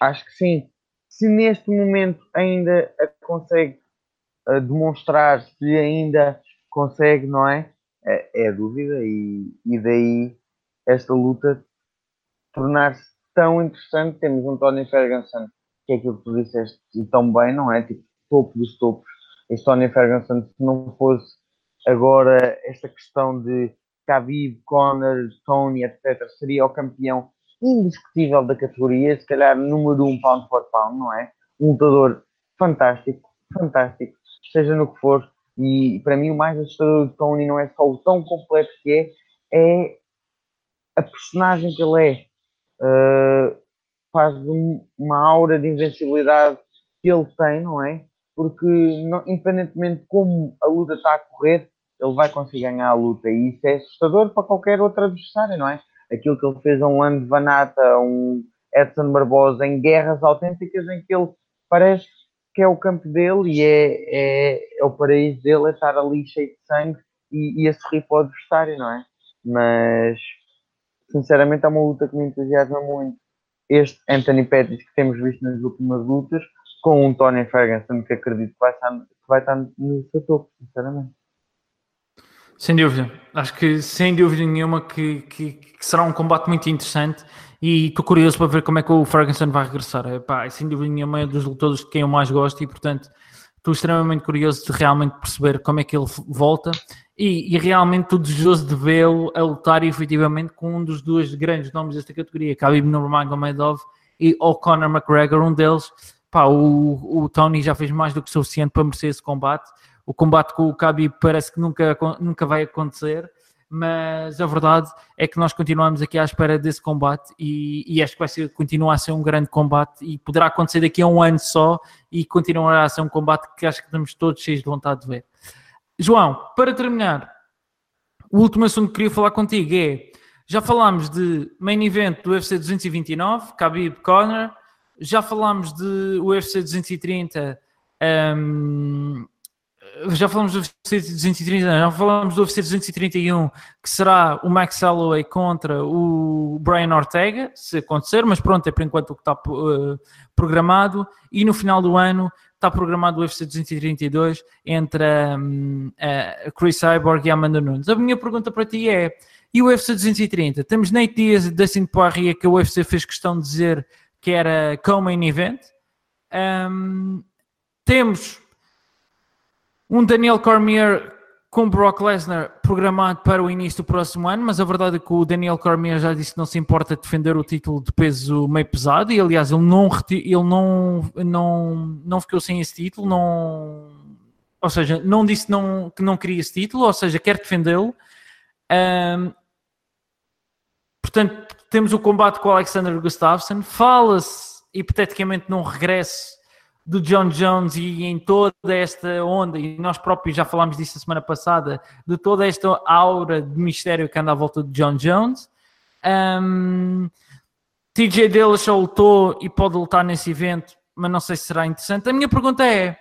acho que sim. Se neste momento ainda consegue demonstrar se ainda consegue, não é? É, é dúvida e, e daí esta luta tornar-se tão interessante. Temos um Tony Ferguson, que é aquilo que tu disseste tão bem, não é? Tipo, topo dos topos. Este Tony Ferguson, se não fosse agora esta questão de Khabib, Conor, Tony, etc., seria o campeão indiscutível da categoria, se calhar número um pound for pound, não é? Um lutador fantástico, fantástico seja no que for. E para mim o mais assustador do Tony não é só o tão completo que é, é a personagem que ele é. Uh, faz um, uma aura de invencibilidade que ele tem, não é? Porque não, independentemente de como a luta está a correr, ele vai conseguir ganhar a luta. E isso é assustador para qualquer outro adversário, não é? Aquilo que ele fez a um Lando Vanata, um Edson Barbosa, em guerras autênticas em que ele parece que é o campo dele e é, é, é o paraíso dele, é estar ali cheio de sangue e, e a sorrir para o adversário, não é? Mas, sinceramente, é uma luta que me entusiasma muito. Este Anthony Pettis que temos visto nas últimas lutas, com um Tony Ferguson que acredito que vai estar, que vai estar no seu topo, sinceramente. Sem dúvida, acho que sem dúvida nenhuma que, que, que será um combate muito interessante e estou curioso para ver como é que o Ferguson vai regressar. Epá, sem dúvida nenhuma é dos lutadores de quem eu mais gosto e, portanto, estou extremamente curioso de realmente perceber como é que ele volta e, e realmente estou desejoso de vê-lo a lutar efetivamente com um dos dois grandes nomes desta categoria, Khabib Nurmagomedov e o Conor McGregor, um deles. Pá, o, o Tony já fez mais do que suficiente para merecer esse combate. O combate com o Khabib parece que nunca, nunca vai acontecer mas a verdade é que nós continuamos aqui à espera desse combate e, e acho que vai ser, continua a ser um grande combate e poderá acontecer daqui a um ano só e continuará a ser um combate que acho que estamos todos cheios de vontade de ver. João, para terminar, o último assunto que queria falar contigo é, já falámos de main event do UFC 229, Khabib Conor, já falámos de UFC 230, um, já falamos do UFC 230, já falamos do UFC 231, que será o Max Holloway contra o Brian Ortega, se acontecer, mas pronto, é por enquanto o que está uh, programado. E no final do ano está programado o UFC 232 entre um, a Chris Cyborg e a Amanda Nunes. A minha pergunta para ti é: e o UFC 230? Temos Nate Diaz e Dustin Poirier, que o UFC fez questão de dizer que era co-main event. Um, temos um Daniel Cormier com Brock Lesnar programado para o início do próximo ano, mas a verdade é que o Daniel Cormier já disse que não se importa defender o título de peso meio pesado e aliás ele não ele não não não ficou sem esse título, não ou seja, não disse não, que não queria esse título, ou seja, quer defendê-lo. Um, portanto, temos o combate com o Alexander Gustafsson. Fala-se hipoteticamente num regresso do John Jones e em toda esta onda, e nós próprios já falámos disso a semana passada, de toda esta aura de mistério que anda à volta de John Jones. Um, TJ Dillashaw lutou e pode lutar nesse evento, mas não sei se será interessante. A minha pergunta é: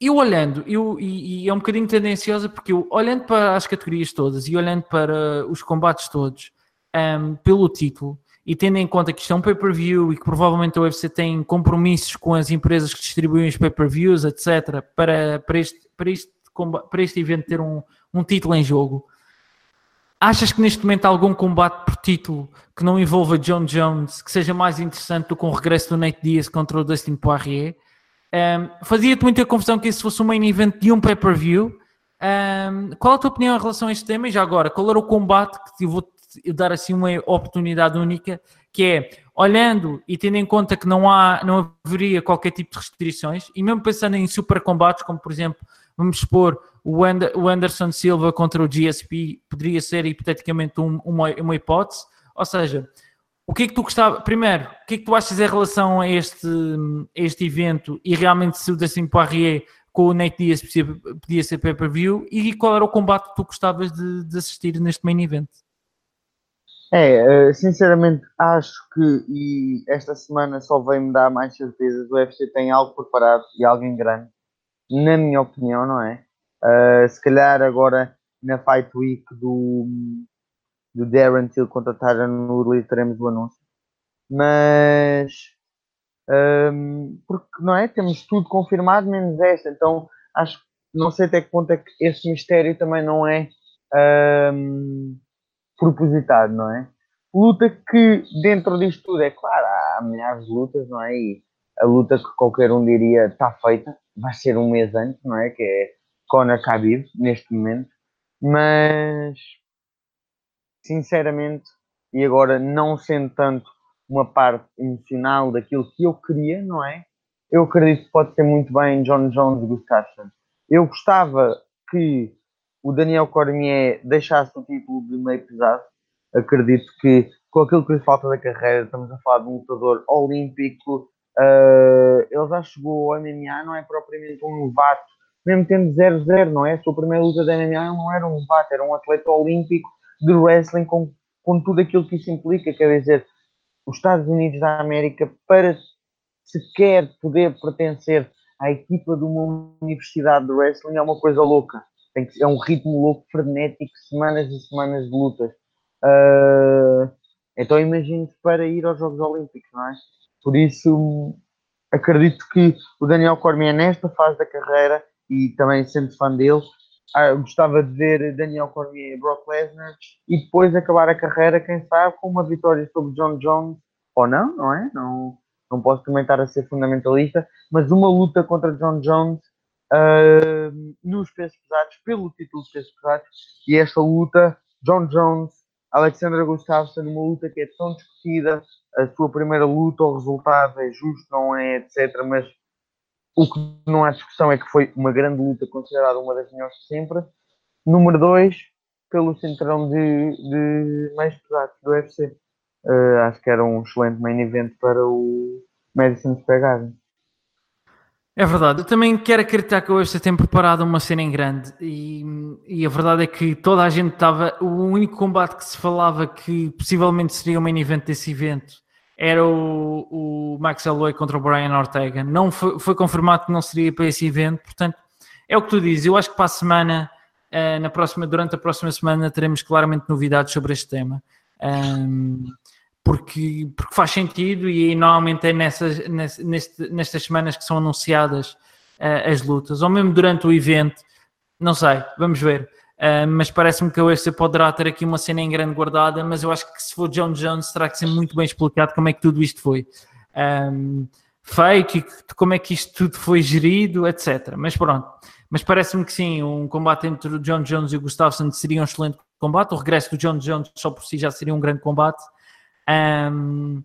eu olhando, eu, e, e é um bocadinho tendenciosa, porque eu olhando para as categorias todas e olhando para os combates todos um, pelo título, e tendo em conta que isto é um pay-per-view e que provavelmente a UFC tem compromissos com as empresas que distribuem os pay-per-views, etc., para, para, este, para, este, para este evento ter um, um título em jogo, achas que neste momento há algum combate por título que não envolva John Jones que seja mais interessante do que o regresso do Nate Diaz contra o Dustin Poirier? Um, Fazia-te muita confusão que isso fosse um main event de um pay-per-view. Um, qual a tua opinião em relação a este tema? E já agora, qual era o combate que te vou dar assim uma oportunidade única, que é olhando e tendo em conta que não há, não haveria qualquer tipo de restrições, e mesmo pensando em super combates, como por exemplo, vamos expor o, Anderson Silva contra o GSP, poderia ser hipoteticamente um, uma, uma hipótese, ou seja, o que é que tu gostava, primeiro, o que é que tu achas em relação a este, a este evento e realmente se o Dacim Poirier com o Nate Diaz podia ser pay-per-view e qual era o combate que tu gostavas de, de assistir neste main event? É, eh, sinceramente acho que e esta semana só vem-me dar mais certezas. O UFC tem algo preparado e alguém grande, na minha opinião, não é? Uh, se calhar agora na Fight Week do, do Darren Till contra Tyron Woodley teremos o anúncio. Mas um, ehm, porque não é? Temos tudo confirmado, menos esta. Então acho não sei até que ponto é que esse mistério também não é. Um, ehm, propositado, não é? Luta que dentro disto tudo é claro, há milhares de lutas, não é? E a luta que qualquer um diria está feita, vai ser um mês antes, não é? Que é Conor Khabib neste momento, mas sinceramente, e agora não sendo tanto uma parte emocional daquilo que eu queria, não é? Eu acredito que pode ser muito bem John Jones e Gustafsson. Eu gostava que o Daniel Cormier deixasse o título de meio pesado. Acredito que com aquilo que lhe falta da carreira, estamos a falar de um lutador olímpico. Uh, ele já chegou ao MMA, não é propriamente um novato, mesmo tendo 0-0, não é? A sua primeira luta de MMA não era um novato, era um atleta olímpico de wrestling com, com tudo aquilo que isso implica. Quer dizer, os Estados Unidos da América, para sequer poder pertencer à equipa de uma universidade de wrestling, é uma coisa louca que, é um ritmo louco, frenético, semanas e semanas de lutas. Uh, então imagino para ir aos Jogos Olímpicos, não é? Por isso acredito que o Daniel Cormier nesta fase da carreira e também sendo fã dele, ah, gostava de ver Daniel Cormier e Brock Lesnar e depois acabar a carreira, quem sabe, com uma vitória sobre John Jones ou não, não é? Não, não posso estar a ser fundamentalista, mas uma luta contra John Jones uh, nos pesos pesados, pelo título de pesos pesados, e esta luta, John Jones, Alexandra Gustafsson, uma luta que é tão discutida, a sua primeira luta, o resultado é justo, não é, etc. Mas o que não há discussão é que foi uma grande luta, considerada uma das melhores de sempre. Número 2, pelo cinturão de, de mais pesados do UFC. Uh, acho que era um excelente main event para o Madison Square Garden. É verdade, eu também quero acreditar que hoje você tem preparado uma cena em grande e, e, a verdade é que toda a gente estava. O único combate que se falava que possivelmente seria o main event desse evento era o, o Max Holloway contra o Brian Ortega. Não foi, foi, confirmado que não seria para esse evento, portanto, é o que tu dizes. Eu acho que para a semana, uh, na próxima, durante a próxima semana, teremos claramente novidades sobre este tema. Um, porque, porque faz sentido e normalmente é nessas, neste, nestas semanas que são anunciadas uh, as lutas, ou mesmo durante o evento, não sei, vamos ver. Uh, mas parece-me que a UFC poderá ter aqui uma cena em grande guardada, mas eu acho que se for John Jones terá que ser muito bem explicado como é que tudo isto foi um, feito e como é que isto tudo foi gerido, etc. Mas pronto, mas parece-me que sim, um combate entre o John Jones e o Gustafsson seria um excelente combate, o regresso do John Jones só por si já seria um grande combate. Um,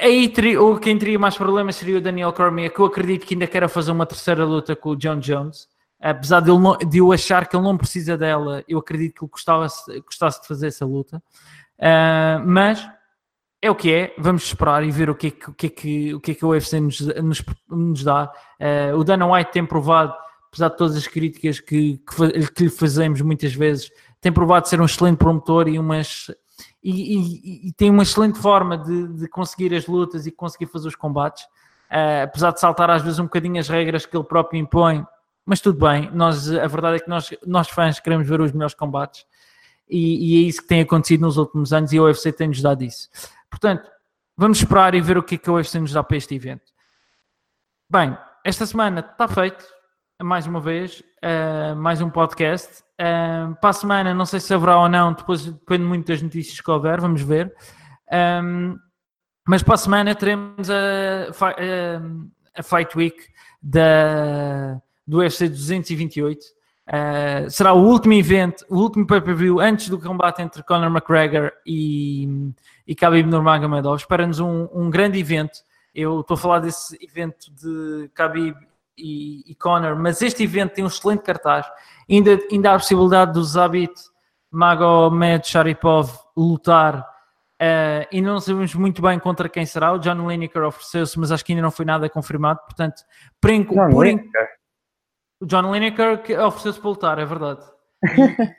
aí ou quem teria mais problemas seria o Daniel Cormier, que eu acredito que ainda quer fazer uma terceira luta com o John Jones. Apesar de, ele não, de eu achar que ele não precisa dela, eu acredito que ele gostava, gostasse de fazer essa luta. Uh, mas é o que é, vamos esperar e ver o que é que o, que é que, o, que, é que o UFC nos, nos, nos dá. Uh, o Dana White tem provado, apesar de todas as críticas que, que, que lhe fazemos muitas vezes, tem provado ser um excelente promotor e umas e, e, e, tem uma excelente forma de, de, conseguir as lutas e conseguir fazer os combates, uh, apesar de saltar às vezes um bocadinho as regras que ele próprio impõe, mas tudo bem, nós, a verdade é que nós, nós fãs queremos ver os melhores combates e, e é isso que tem acontecido nos últimos anos e a UFC tem-nos dado isso. Portanto, vamos esperar e ver o que é que a UFC nos dá para este evento. Bem, esta semana está feito, mais uma vez, uh, mais um podcast. Uh, para a semana, não sei se haverá ou não, depois depende muito das notícias que houver, vamos ver. Um, mas para a semana teremos a, a, a Fight Week da, do UFC 228. Uh, será o último evento, o último pay-per-view antes do combate entre Conor McGregor e, e Khabib Nurmagomedov. Espera-nos um, um, grande evento. Eu estou a falar desse evento de Khabib e, e Conor, mas este evento tem um excelente cartaz. Ainda, ainda há a possibilidade do Zabit Magomed Sharipov lutar Uh, e não sabemos muito bem contra quem será. O John Lineker ofereceu-se, mas acho que ainda não foi nada confirmado. Portanto, por, por, o John Lineker ofereceu-se para lutar, é verdade.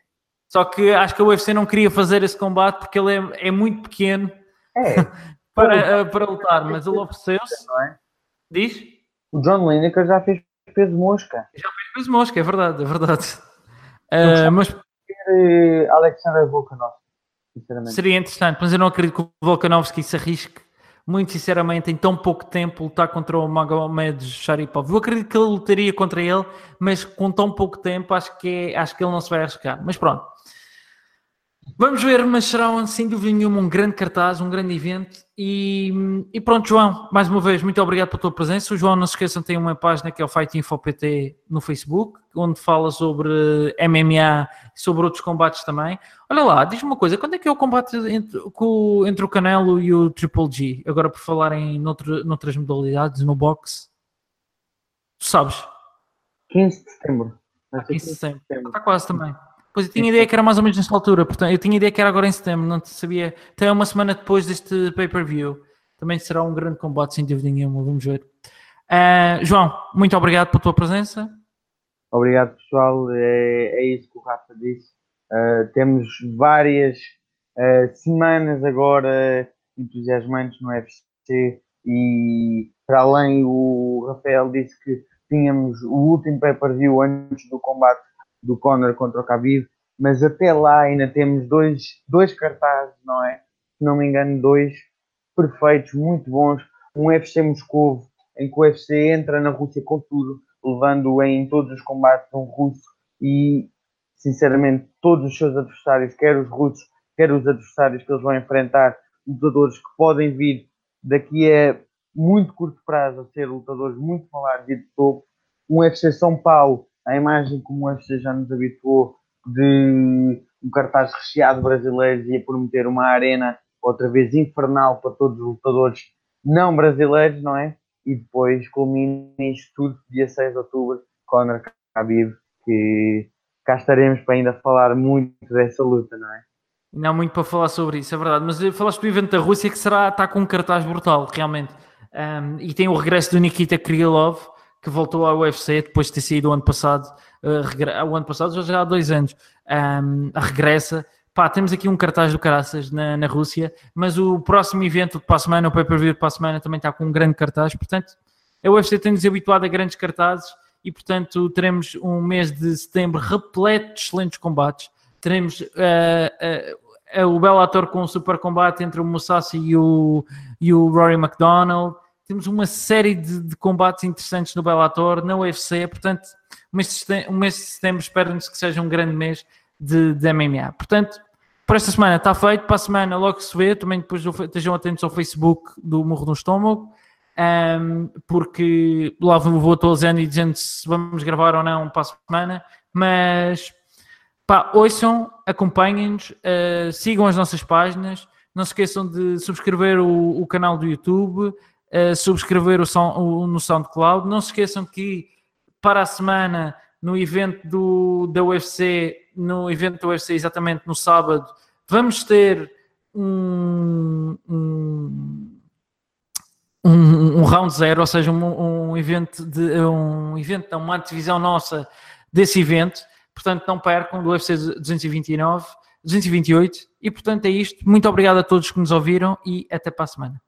Só que acho que a UFC não queria fazer esse combate porque ele é, é muito pequeno é. para, uh, para lutar, mas ele ofereceu-se. É? Diz? O John Lineker já fez peso mosca. Já fez peso mosca, é verdade, é verdade. Uh, mas ter Alexander Volkanovski, sinceramente. Seria interessante, mas eu não acredito que o Volkanovski se arrisque muito sinceramente, em tão pouco tempo, lutar contra o Magomed Sharipov. Eu acredito que ele lutaria contra ele, mas com tão pouco tempo, acho que, é, acho que ele não se vai arriscar. Mas pronto. Vamos ver, mas será sem dúvida nenhuma um grande cartaz, um grande evento. E, e, pronto, João, mais uma vez, muito obrigado pela tua presença. O João, não se esqueçam, tem uma página que é o Fight Info PT no Facebook, onde fala sobre MMA e sobre outros combates também. Olha lá, diz-me uma coisa, quando é que é o combate entre, entre o Canelo e o Triple G? Agora por falar em noutra, noutras modalidades, no boxe. Tu sabes? 15 de setembro. 15 de setembro. Está quase também. Pois eu tinha ideia que era mais ou menos nesta altura, portanto, eu tinha ideia que era agora em setembro, não sabia. Até uma semana depois deste pay-per-view. Também será um grande combate, sem dúvida nenhuma, vamos ver. Uh, João, muito obrigado pela tua presença. Obrigado, pessoal. É, é isso que o Rafa disse. Uh, temos várias uh, semanas agora entusiasmantes no UFC e, para além, o Rafael disse que tínhamos o último pay-per-view antes do combate do Conor contra o Khabib, mas até lá ainda temos dois, dois cartazes, não é? Se não me engano, dois perfeitos, muito bons. Um UFC Moscou, em que o UFC entra na Rússia com tudo, levando em todos os combates um russo e, sinceramente, todos os seus adversários, quer os russos, quer os adversários que eles vão enfrentar, lutadores que podem vir daqui a muito curto prazo a ser lutadores muito falados e de topo. Um UFC São Paulo a imagem como UFC já nos habituou de um cartaz recheado brasileiros e a prometer uma arena outra vez infernal para todos os lutadores não brasileiros, não é? E depois culmina isto tudo, dia 6 de outubro, Conor Khabib, que cá estaremos para ainda falar muito dessa luta, não é? Não há muito para falar sobre isso, é verdade. Mas falaste do evento da Rússia que será, está com um cartaz brutal, realmente. Um, e tem o regresso do Nikita Krylov, que voltou ao UFC depois de ter saído o ano passado, uh, o ano passado, já há dois anos, um, regressa. Pá, temos aqui um cartaz do Caraças na, na Rússia, mas o próximo evento para a semana, o pay-per-view para a semana, também está com um grande cartaz, portanto, a UFC tem-nos habituado a grandes cartazes e, portanto, teremos um mês de setembro repleto de excelentes combates. Teremos uh, uh, o Bellator com o super combate entre o Musashi e o, e o Rory McDonald temos uma série de, de, combates interessantes no Bellator, na UFC, portanto, o mês de setembro, espero-nos que seja um grande mês de, de, MMA. Portanto, por esta semana está feito, para a semana logo se vê, também depois estejam atentos ao Facebook do Morro do Estômago, um, porque lá vou atualizando e dizendo se vamos gravar ou não para a semana, mas pá, ouçam, acompanhem-nos, uh, sigam as nossas páginas, não se esqueçam de subscrever o, o canal do YouTube, subscrever o, som, o, no SoundCloud. Não se esqueçam que para a semana, no evento do, da UFC, no evento da UFC, exatamente no sábado, vamos ter um, um, um, um round zero, ou seja, um, um evento de um evento, uma divisão nossa desse evento. Portanto, não percam do UFC 229, 228. E portanto é isto. Muito obrigado a todos que nos ouviram e até para a semana.